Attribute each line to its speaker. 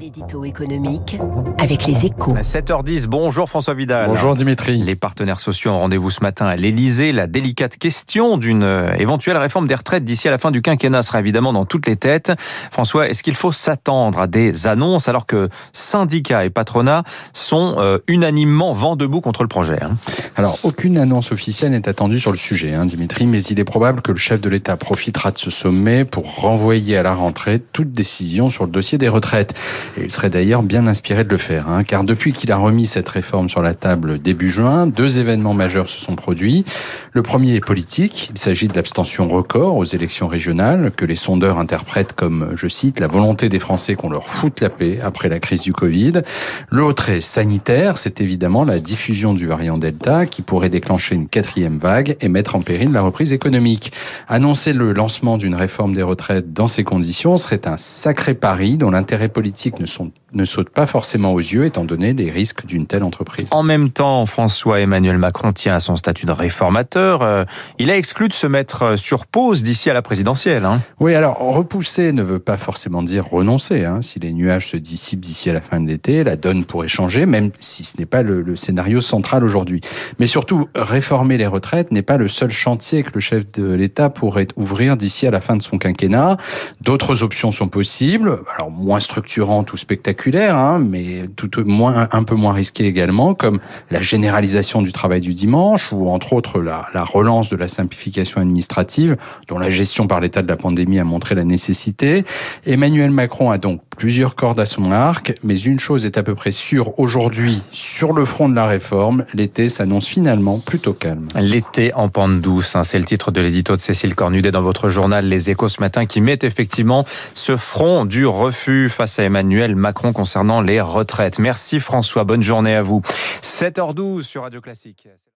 Speaker 1: L'édito économique avec les échos.
Speaker 2: À 7h10, bonjour François Vidal.
Speaker 3: Bonjour Dimitri.
Speaker 2: Les partenaires sociaux ont rendez-vous ce matin à l'Elysée. La délicate question d'une euh, éventuelle réforme des retraites d'ici à la fin du quinquennat sera évidemment dans toutes les têtes. François, est-ce qu'il faut s'attendre à des annonces alors que syndicats et patronats sont euh, unanimement vent debout contre le projet hein?
Speaker 3: Alors, aucune annonce officielle n'est attendue sur le sujet, hein, Dimitri, mais il est probable que le chef de l'État profitera de ce sommet pour renvoyer à la rentrée toute décision sur le dossier des retraites. Et il serait d'ailleurs bien inspiré de le faire, hein, car depuis qu'il a remis cette réforme sur la table début juin, deux événements majeurs se sont produits. Le premier est politique, il s'agit de l'abstention record aux élections régionales, que les sondeurs interprètent comme, je cite, la volonté des Français qu'on leur foute la paix après la crise du Covid. L'autre est sanitaire, c'est évidemment la diffusion du variant Delta qui pourrait déclencher une quatrième vague et mettre en péril la reprise économique. Annoncer le lancement d'une réforme des retraites dans ces conditions serait un sacré pari dont l'intérêt politique ne, sont, ne saute pas forcément aux yeux étant donné les risques d'une telle entreprise.
Speaker 2: En même temps, François Emmanuel Macron tient à son statut de réformateur. Euh, il a exclu de se mettre sur pause d'ici à la présidentielle. Hein.
Speaker 3: Oui, alors repousser ne veut pas forcément dire renoncer. Hein. Si les nuages se dissipent d'ici à la fin de l'été, la donne pourrait changer, même si ce n'est pas le, le scénario central aujourd'hui. Mais surtout, réformer les retraites n'est pas le seul chantier que le chef de l'État pourrait ouvrir d'ici à la fin de son quinquennat. D'autres options sont possibles, alors moins structurantes ou spectaculaires, hein, mais tout moins un peu moins risquées également, comme la généralisation du travail du dimanche ou entre autres la relance de la simplification administrative, dont la gestion par l'état de la pandémie a montré la nécessité. Emmanuel Macron a donc plusieurs cordes à son arc, mais une chose est à peu près sûre aujourd'hui sur le front de la réforme, l'été s'annonce finalement plutôt calme.
Speaker 2: L'été en pente douce, hein, c'est le titre de l'édito de Cécile Cornudet dans votre journal Les Échos ce matin qui met effectivement ce front du refus face à Emmanuel Macron concernant les retraites. Merci François, bonne journée à vous. 7h12 sur Radio Classique.